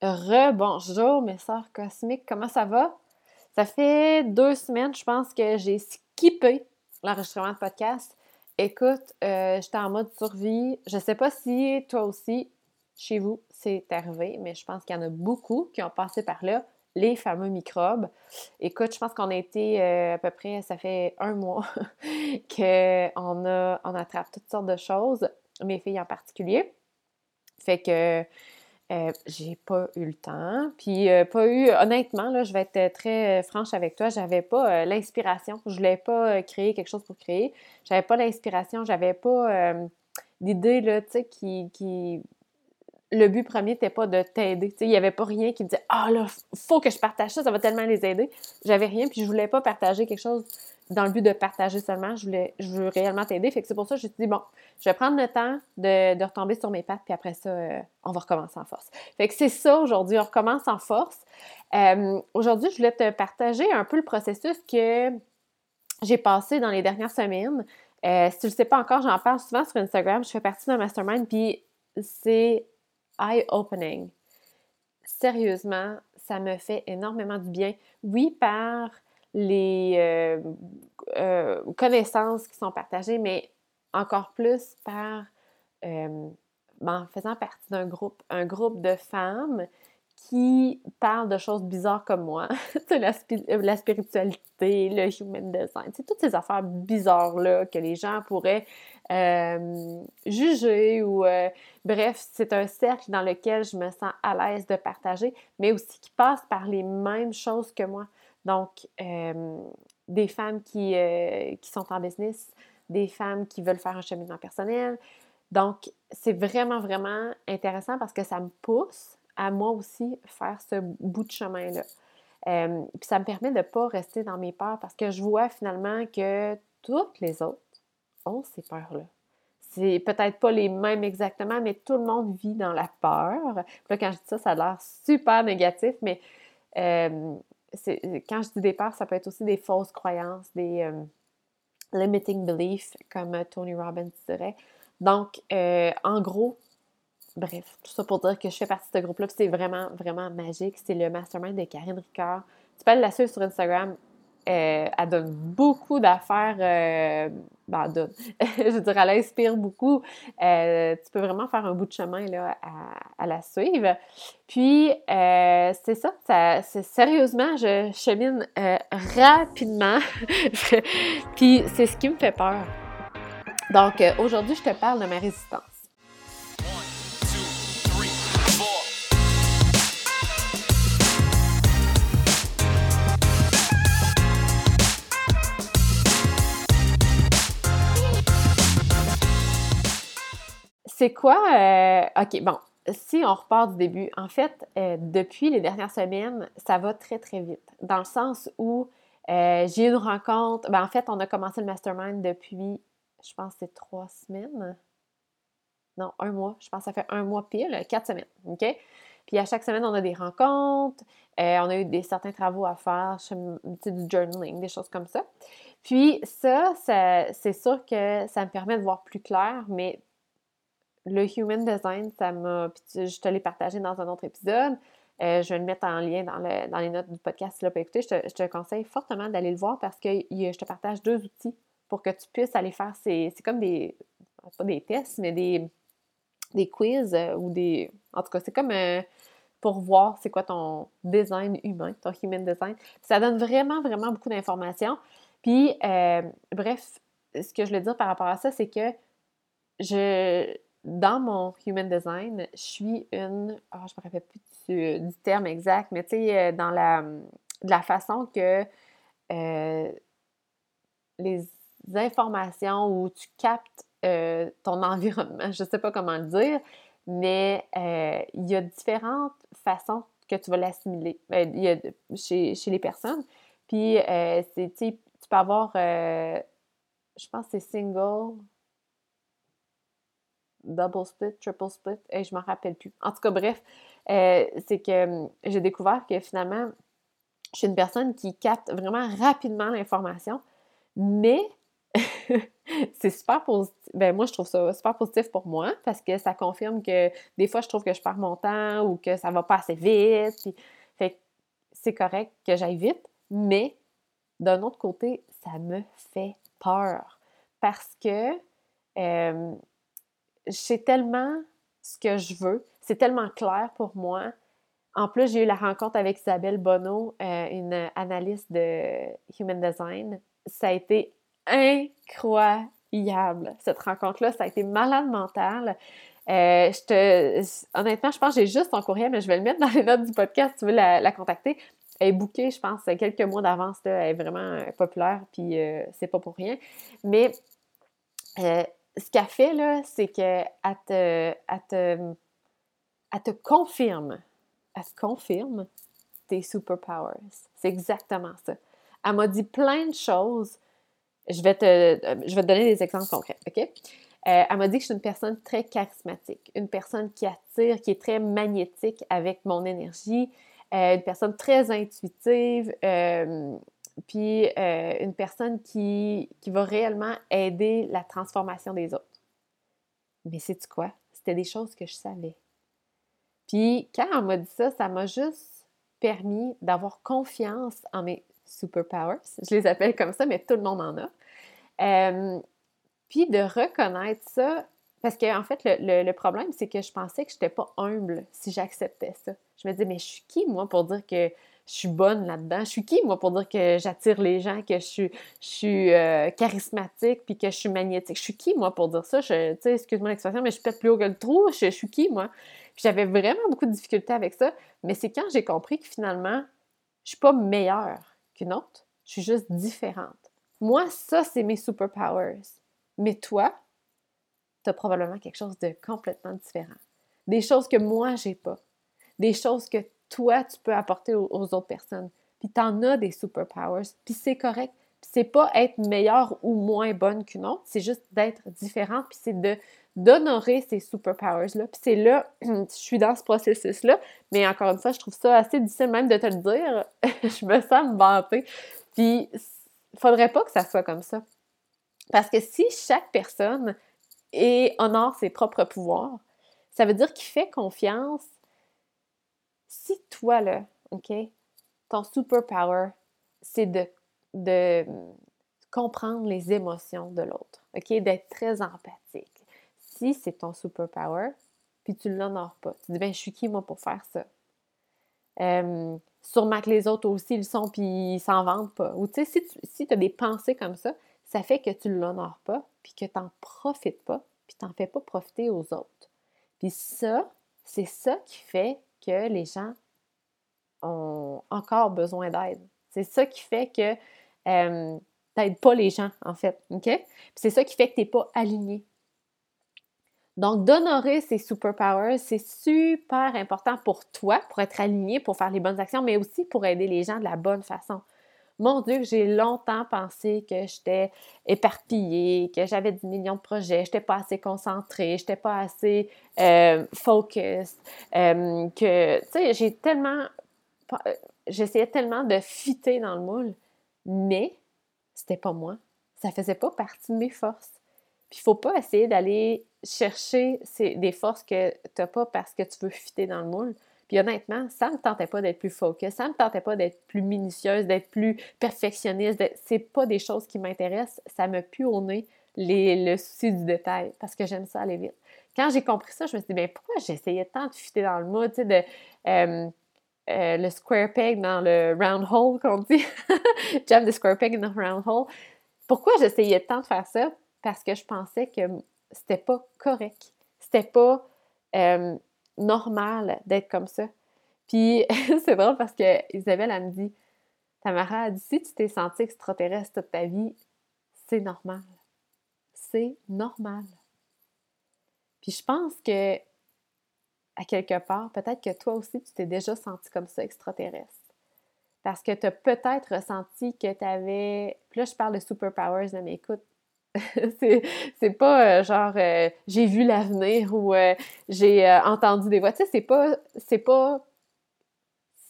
Rebonjour mes sœurs cosmiques, comment ça va? Ça fait deux semaines, je pense, que j'ai skippé l'enregistrement de podcast. Écoute, euh, j'étais en mode survie. Je sais pas si toi aussi, chez vous, c'est arrivé, mais je pense qu'il y en a beaucoup qui ont passé par là, les fameux microbes. Écoute, je pense qu'on a été euh, à peu près, ça fait un mois qu'on a, on attrape toutes sortes de choses, mes filles en particulier. Fait que euh, j'ai pas eu le temps. Puis euh, pas eu, honnêtement, là, je vais être très franche avec toi, j'avais pas l'inspiration. Je voulais pas créer quelque chose pour créer. J'avais pas l'inspiration, j'avais pas d'idée, là, tu sais, qui, qui le but premier n'était pas de t'aider. Il n'y avait pas rien qui me disait Ah là, faut que je partage ça, ça va tellement les aider. J'avais rien, puis je voulais pas partager quelque chose dans le but de partager seulement. Je voulais, je veux réellement t'aider. Fait que c'est pour ça que je me suis dit Bon, je vais prendre le temps de, retomber sur mes pattes, puis après ça, euh, on va recommencer en force. Fait que c'est ça aujourd'hui, on recommence en force. Euh, aujourd'hui, je voulais te partager un peu le processus que j'ai passé dans les dernières semaines. Euh, si tu ne le sais pas encore, j'en parle souvent sur Instagram. Je fais partie d'un mastermind, puis c'est eye-opening. Sérieusement, ça me fait énormément du bien. Oui, par les euh, euh, connaissances qui sont partagées, mais encore plus par euh, ben, en faisant partie d'un groupe, un groupe de femmes qui parlent de choses bizarres comme moi, la, la, spiritualité, le human design, toutes ces affaires bizarres-là que les gens pourraient juger ou bref, c'est un cercle dans lequel je me sens à l'aise de partager, mais aussi qui passe par les mêmes choses que moi. Donc, des femmes qui, qui sont en business, des femmes qui veulent faire un cheminement personnel. Donc, c'est vraiment, vraiment intéressant parce que ça me pousse à moi aussi faire ce bout de chemin-là. puis ça me permet de ne pas rester dans mes peurs parce que je vois finalement que toutes les autres ont ces peurs-là. C'est peut-être pas les mêmes exactement, mais tout le monde vit dans la peur. Là, quand je dis ça, ça a l'air super négatif, mais quand je dis peurs, ça peut être aussi des fausses croyances, des limiting beliefs, comme Tony Robbins dirait. Donc, euh, en gros, bref, tout ça pour dire que je fais partie de ce groupe-là, c'est vraiment, vraiment magique. C'est le mastermind de Karine Ricard. Tu peux la suivre sur Instagram. Euh, elle donne beaucoup d'affaires. Euh, ben, je veux elle inspire beaucoup. Euh, tu peux vraiment faire un bout de chemin là, à, la suivre. Puis, c'est ça, ça sérieusement, je chemine rapidement. Puis, c'est ce qui me fait peur. Donc, aujourd'hui, je te parle de ma résistance. C'est quoi? Euh, OK, bon, si on repart du début, en fait, euh, depuis les dernières semaines, ça va très, très vite. Dans le sens où euh, j'ai une rencontre. Ben, en fait, on a commencé le mastermind depuis, je pense, c'est trois semaines. Non, un mois. Je pense que ça fait un mois pile, quatre semaines. OK? Puis à chaque semaine, on a des rencontres, on a eu des, certains travaux à faire, du journaling, des choses comme ça. Puis ça c'est sûr que ça me permet de voir plus clair, mais le Human Design, ça m'a. je te l'ai partagé dans un autre épisode. Euh, je vais le mettre en lien dans, les notes du podcast si tu l'as pas écouté. Je te, conseille fortement d'aller le voir parce que je te partage deux outils pour que tu puisses aller faire. C'est comme des. Pas des tests, mais des, des quiz euh, ou des. En tout cas, c'est comme euh, pour voir c'est quoi ton design humain, ton human design. Ça donne vraiment, vraiment beaucoup d'informations. Puis, bref, ce que je veux dire par rapport à ça, c'est que je, dans mon human design, je suis une. Oh, je me rappelle plus du, terme exact, mais tu sais, euh, dans la, la façon que euh, les informations où tu captes euh, ton environnement, je ne sais pas comment le dire, mais il y a différentes façons que tu vas l'assimiler chez, chez, les personnes. Puis, tu peux avoir, je pense que c'est single, double split, triple split, et je m'en rappelle plus. En tout cas, bref, euh, c'est que hum, j'ai découvert que finalement, je suis une personne qui capte vraiment rapidement l'information, mais c'est super positif. Ben, moi, je trouve ça super positif pour moi parce que ça confirme que des fois, je trouve que je perds mon temps ou que ça va pas assez vite. fait c'est correct que j'aille vite, mais d'un autre côté, ça me fait peur parce que euh, je sais tellement ce que je veux, c'est tellement clair pour moi. En plus, j'ai eu la rencontre avec Isabelle Bonneau, euh, une analyste de Human Design. Ça a été incroyable, cette rencontre-là. Ça a été malade mental. Euh, honnêtement, je pense que j'ai juste ton courriel, mais je vais le mettre dans les notes du podcast si tu veux la, contacter? Elle est bookée, je pense, quelques mois d'avance. Elle est vraiment euh, populaire, puis c'est pas pour rien. Mais ce qu'elle fait, là, c'est qu'elle te, te, te confirme, elle te confirme tes superpowers. C'est exactement ça. Elle m'a dit plein de choses je vais te, je vais te donner des exemples concrets, OK? Euh, elle m'a dit que je suis une personne très charismatique, une personne qui attire, qui est très magnétique avec mon énergie, euh, une personne très intuitive, euh, puis une personne qui, qui va réellement aider la transformation des autres. Mais c'est quoi? C'était des choses que je savais. Puis quand elle m'a dit ça, ça m'a juste permis d'avoir confiance en mes superpowers. Je les appelle comme ça, mais tout le monde en a. Euh, puis de reconnaître ça, parce qu'en en fait, le, problème, c'est que je pensais que je n'étais pas humble si j'acceptais ça. Je me disais, mais je suis qui, moi, pour dire que je suis bonne là-dedans? Je suis qui, moi, pour dire que j'attire les gens, que je suis, euh, charismatique, puis que je suis magnétique? Je suis qui, moi, pour dire ça? Tu sais, excuse-moi l'expression, mais je suis peut-être plus haut que le trou. Je, suis qui, moi? J'avais vraiment beaucoup de difficultés avec ça. Mais c'est quand j'ai compris que finalement, je suis pas meilleure qu'une autre. Je suis juste différente. Moi, ça, c'est mes superpowers. Mais toi, tu as probablement quelque chose de complètement différent. Des choses que moi, j'ai pas. Des choses que toi, tu peux apporter aux, autres personnes. Puis tu en as des superpowers. Puis c'est correct. Puis c'est pas être meilleure ou moins bonne qu'une autre, c'est juste d'être différente. Puis c'est de d'honorer ces superpowers-là. Puis c'est là, je suis dans ce processus-là, mais encore une fois, je trouve ça assez difficile même de te le dire. je me sens me vanter. Puis faudrait pas que ça soit comme ça. Parce que si chaque personne honore ses propres pouvoirs, ça veut dire qu'il fait confiance. Si toi, là, OK, ton superpower, c'est de, de comprendre les émotions de l'autre, OK, d'être très empathique. Si c'est ton superpower, puis tu ne l'honores pas, tu dis, ben, je suis qui, moi, pour faire ça? Euh, sûrement que les autres aussi le sont, puis ils s'en vantent pas. Ou tu sais, si tu as des pensées comme ça, ça fait que tu ne l'honores pas, puis que tu n'en profites pas, puis tu n'en fais pas profiter aux autres. Puis ça, c'est ça qui fait que les gens ont encore besoin d'aide. C'est ça qui fait que euh, tu n'aides pas les gens, en fait. OK? C'est ça qui fait que tu n'es pas aligné. Donc, d'honorer ces superpowers, c'est super important pour toi, pour être aligné, pour faire les bonnes actions, mais aussi pour aider les gens de la bonne façon. Mon Dieu, j'ai longtemps pensé que j'étais éparpillée, que j'avais 10 millions de projets, je n'étais pas assez concentrée, je n'étais pas assez euh, focus, euh, que, tu sais, j'ai tellement, euh, j'essayais tellement de fitter dans le moule, mais c'était pas moi. Ça faisait pas partie de mes forces. Puis il faut pas essayer d'aller chercher des forces que tu n'as pas parce que tu veux fitter dans le moule. Puis honnêtement, ça ne me tentait pas d'être plus focus, ça ne me tentait pas d'être plus minutieuse, d'être plus perfectionniste. C'est pas des choses qui m'intéressent. Ça me pue au nez le souci du détail parce que j'aime ça aller vite. Quand j'ai compris ça, je me suis dit, bien, pourquoi j'essayais tant de fitter dans le moule, tu sais, de. Euh, euh, le square peg dans le round hole, qu'on dit. Jam the square peg in the round hole. Pourquoi j'essayais tant de faire ça? Parce que je pensais que c'était pas correct. C'était pas euh, normal d'être comme ça. Puis c'est drôle parce que Isabelle, elle me dit Tamara, si tu t'es sentie extraterrestre toute ta vie, c'est normal. C'est normal. Puis je pense que, à quelque part, peut-être que toi aussi, tu t'es déjà senti comme ça extraterrestre. Parce que tu as peut-être ressenti que tu avais. Puis là, je parle de superpowers, mais écoute, c'est pas euh, genre euh, j'ai vu l'avenir ou euh, j'ai entendu des voix. Tu sais, c'est pas. C'est pas.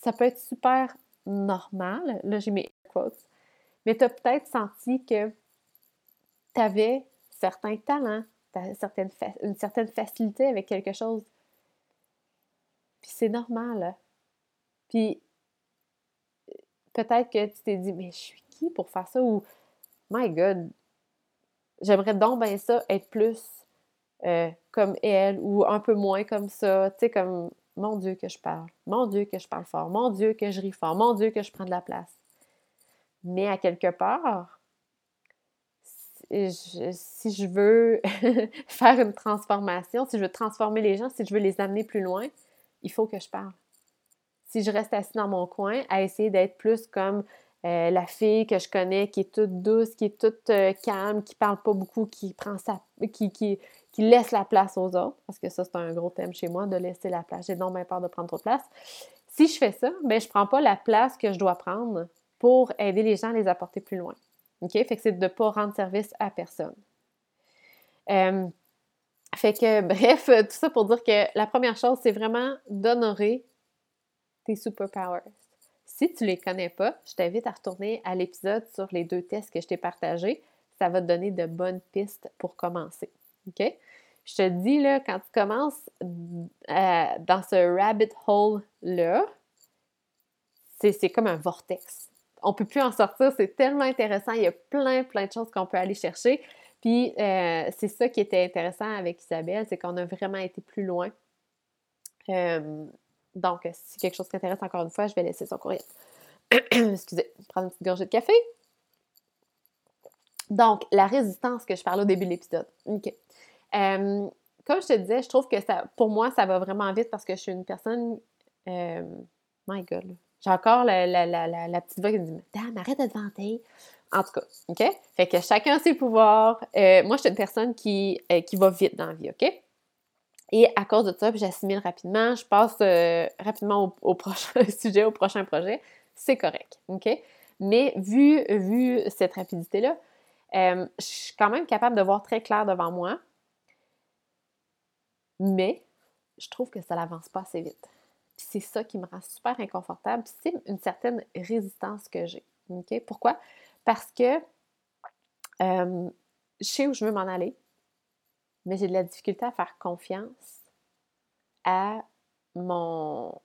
Ça peut être super normal. Là, j'ai mes quotes. Mais tu as peut-être senti que tu avais certains talents, certaine une certaine facilité avec quelque chose. Puis c'est normal. Puis peut-être que tu t'es dit, mais je suis qui pour faire ça? Ou, my God, j'aimerais donc bien ça, être plus euh, comme elle ou un peu moins comme ça. Tu sais, comme, mon Dieu que je parle, mon Dieu que je parle fort, mon Dieu que je ris fort, mon Dieu que je prends de la place. Mais à quelque part, si je veux faire une transformation, si je veux transformer les gens, si je veux les amener plus loin, il faut que je parle. Si je reste assis dans mon coin à essayer d'être plus comme euh, la fille que je connais qui est toute douce, qui est toute euh, calme, qui parle pas beaucoup, qui prend sa qui, laisse la place aux autres, parce que ça, c'est un gros thème chez moi, de laisser la place. J'ai donc bien peur de prendre trop de place. Si je fais ça, ben je prends pas la place que je dois prendre pour aider les gens à les apporter plus loin. OK? Fait que c'est de ne pas rendre service à personne. Euh, fait que, bref, tout ça pour dire que la première chose, c'est vraiment d'honorer tes superpowers. Si tu ne les connais pas, je t'invite à retourner à l'épisode sur les deux tests que je t'ai partagés. Ça va te donner de bonnes pistes pour commencer. OK? Je te dis, là, quand tu commences euh, dans ce rabbit hole-là, c'est comme un vortex on peut plus en sortir. C'est tellement intéressant. Il y a plein, plein de choses qu'on peut aller chercher. Puis euh, c'est ça qui était intéressant avec Isabelle, c'est qu'on a vraiment été plus loin. Euh, donc, si quelque chose t'intéresse encore une fois, je vais laisser son courriel. Excusez, prendre une petite gorgée de café. Donc, la résistance que je parlais au début de l'épisode. OK. Euh, comme je te disais, je trouve que ça, pour moi, ça va vraiment vite parce que je suis une personne. my God, j'ai encore la, petite voix qui me dit Dame, arrête de te vanter. En tout cas, OK? Fait que chacun ses pouvoirs. Euh, moi, je suis une personne qui, euh, qui va vite dans la vie, OK? Et à cause de ça, j'assimile rapidement, je passe euh, rapidement au, prochain sujet, au prochain projet. C'est correct, OK? Mais vu, vu cette rapidité-là, je suis quand même capable de voir très clair devant moi. Mais je trouve que ça n'avance pas assez vite c'est ça qui me rend super inconfortable. C'est une certaine résistance que j'ai. OK? Pourquoi? Parce que je sais où je veux m'en aller, mais j'ai de la difficulté à faire confiance à mon.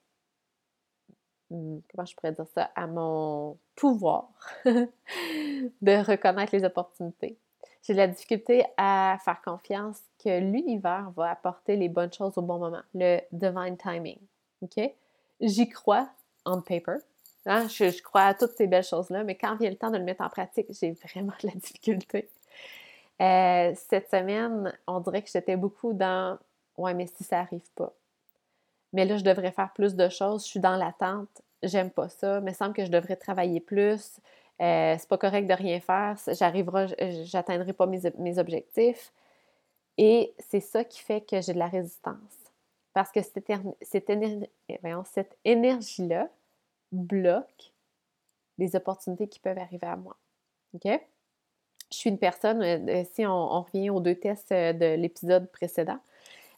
Hmm, comment je pourrais dire ça? À mon pouvoir de reconnaître les opportunités. J'ai de la difficulté à faire confiance que l'univers va apporter les bonnes choses au bon moment, le divine timing. OK? J'y crois on paper. Hein? Je, crois à toutes ces belles choses-là, mais quand vient le temps de le mettre en pratique, j'ai vraiment de la difficulté. Euh, cette semaine, on dirait que j'étais beaucoup dans Ouais, mais si ça n'arrive pas. Mais là, je devrais faire plus de choses. Je suis dans l'attente. J'aime pas ça. Mais semble que je devrais travailler plus. Euh, c'est pas correct de rien faire. J'arriverai, j'atteindrai pas mes, mes objectifs. Et c'est ça qui fait que j'ai de la résistance. Parce que cette, cette, cette énergie-là bloque les opportunités qui peuvent arriver à moi. OK? Je suis une personne, euh, euh, si on, revient aux deux tests euh, de l'épisode précédent,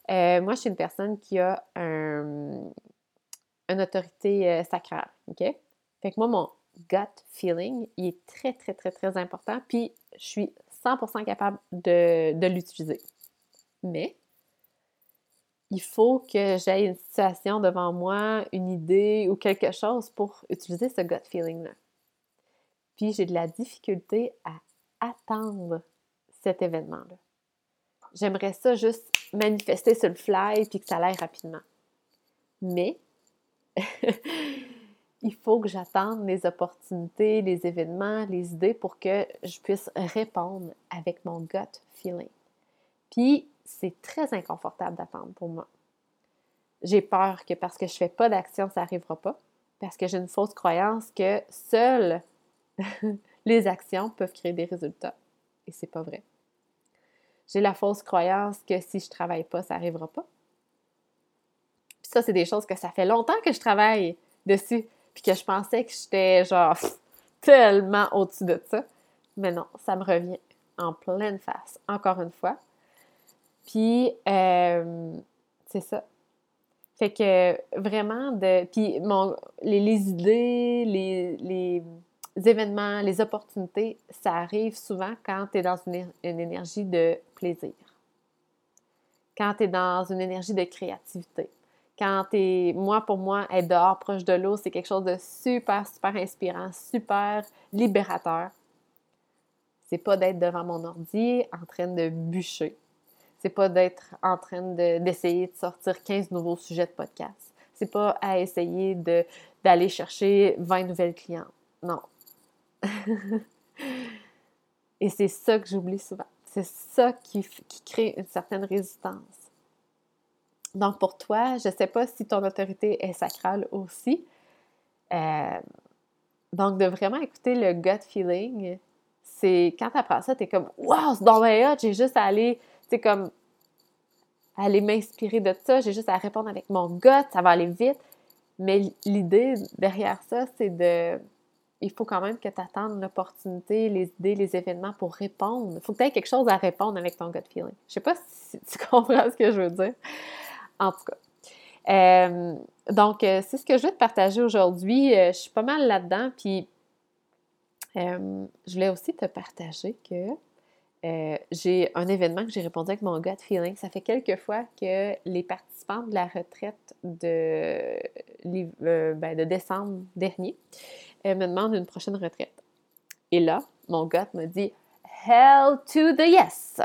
moi, je suis une personne qui a un, une autorité sacrale. OK? Fait que moi, mon gut feeling, il est très, très, très, très important. Puis, je suis 100% capable de, de l'utiliser. Mais, il faut que j'aie une situation devant moi, une idée ou quelque chose pour utiliser ce gut feeling-là. Puis j'ai de la difficulté à attendre cet événement-là. J'aimerais ça juste manifester sur le fly puis que ça aille rapidement. Mais il faut que j'attende les opportunités, les événements, les idées pour que je puisse répondre avec mon gut feeling. Puis c'est très inconfortable d'attendre pour moi. J'ai peur que parce que je ne fais pas d'action, ça n'arrivera pas. Parce que j'ai une fausse croyance que seules les actions peuvent créer des résultats. Et c'est pas vrai. J'ai la fausse croyance que si je travaille pas, ça n'arrivera pas. Puis ça, c'est des choses que ça fait longtemps que je travaille dessus. Puis que je pensais que j'étais genre tellement au-dessus de ça. Mais non, ça me revient en pleine face, encore une fois. Puis, euh, c'est ça. Fait que vraiment, de, puis mon, les, idées, les, événements, les opportunités, ça arrive souvent quand tu es dans une, énergie de plaisir, quand tu es dans une énergie de créativité. Quand tu moi, pour moi, être dehors proche de l'eau, c'est quelque chose de super, super inspirant, super libérateur. C'est pas d'être devant mon ordi en train de bûcher. C'est pas d'être en train d'essayer de, sortir 15 nouveaux sujets de podcast. C'est pas à essayer d'aller chercher 20 nouvelles clientes. Non, Et c'est ça que j'oublie souvent. C'est ça qui, crée une certaine résistance. Donc, pour toi, je ne sais pas si ton autorité est sacrale aussi. Euh, donc, de vraiment écouter le gut feeling, c'est quand tu apprends ça, tu es comme Wow, c'est dans ma j'ai juste à aller, tu comme, aller m'inspirer de ça, j'ai juste à répondre avec mon gut, ça va aller vite. Mais l'idée derrière ça, c'est de il faut quand même que tu attendes l'opportunité, les idées, les événements pour répondre. Il faut que tu aies quelque chose à répondre avec ton gut feeling. Je sais pas si tu comprends ce que je veux dire. En tout cas. Euh, donc, euh, c'est ce que je vais te partager aujourd'hui. Euh, je suis pas mal là-dedans. Puis, je voulais aussi te partager que j'ai un événement que j'ai répondu avec mon gut feeling. Ça fait quelques fois que les participants de la retraite de, ben, de décembre dernier elle me demande une prochaine retraite. Et là, mon gars me dit Hell to the yes!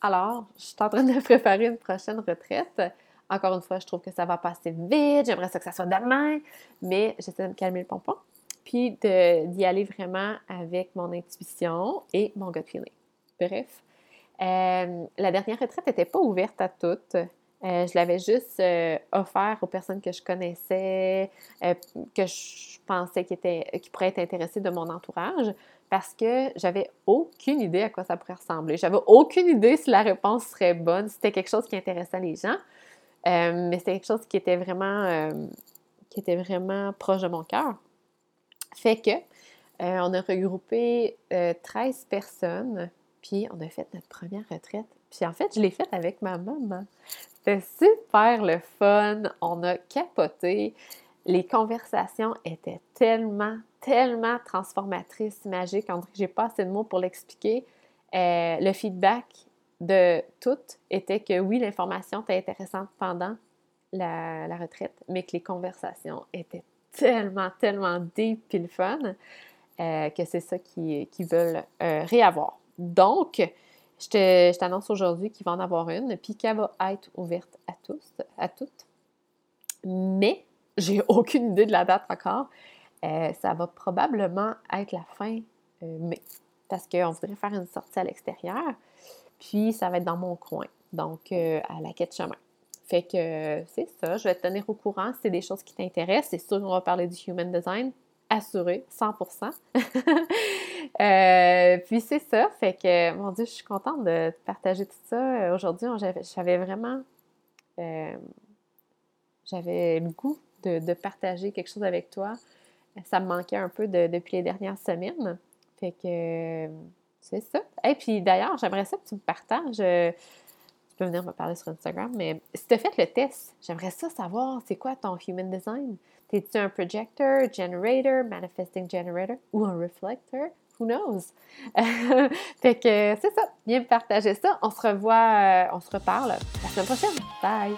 Alors, je suis en train de préparer une prochaine retraite. Encore une fois, je trouve que ça va passer vite. J'aimerais ça que ça soit demain, mais j'essaie de me calmer le pompon. Puis d'y aller vraiment avec mon intuition et mon gut feeling. Bref, euh, la dernière retraite n'était pas ouverte à toutes. Euh, je l'avais juste euh, offert aux personnes que je connaissais, euh, que je pensais qui, qui pourraient être intéressées de mon entourage, parce que j'avais aucune idée à quoi ça pourrait ressembler. J'avais aucune idée si la réponse serait bonne, si c'était quelque chose qui intéressait les gens, mais c'était quelque chose qui était vraiment, qui était vraiment proche de mon cœur. Fait que on a regroupé 13 personnes, puis on a fait notre première retraite. Puis en fait, je l'ai faite avec ma maman. C'était super le fun. On a capoté. Les conversations étaient tellement, tellement transformatrices, magiques. On dirait que j'ai pas assez de mots pour l'expliquer. Euh, le feedback de toutes était que oui, l'information était intéressante pendant la, retraite, mais que les conversations étaient tellement, tellement deep le fun euh, que c'est ça qu'ils veulent euh, réavoir. Donc, je t'annonce aujourd'hui qu'il va en avoir une, puis qu'elle va être ouverte à tous, à toutes. Mais j'ai aucune idée de la date encore. Euh, ça va probablement être la fin euh, mai, parce qu'on voudrait faire une sortie à l'extérieur, puis ça va être dans mon coin, donc euh, à la quête chemin. Fait que c'est ça, je vais te tenir au courant si c'est des choses qui t'intéressent. C'est sûr qu'on va parler du human design, assuré, 100%. Euh, puis c'est ça, fait que, mon Dieu, je suis contente de partager tout ça. Euh, aujourd'hui, j'avais vraiment, euh, j'avais le goût de, partager quelque chose avec toi. Ça me manquait un peu depuis les dernières semaines. Fait que, c'est ça. Et puis d'ailleurs, j'aimerais ça que tu me partages. Tu peux venir me parler sur Instagram, mais si tu as fait le test, j'aimerais ça savoir c'est quoi ton human design? T'es-tu un projector, generator, manifesting generator ou un reflector? Who knows? fait que c'est ça. Viens me partager ça. On se revoit, euh, on se reparle la semaine prochaine. Bye!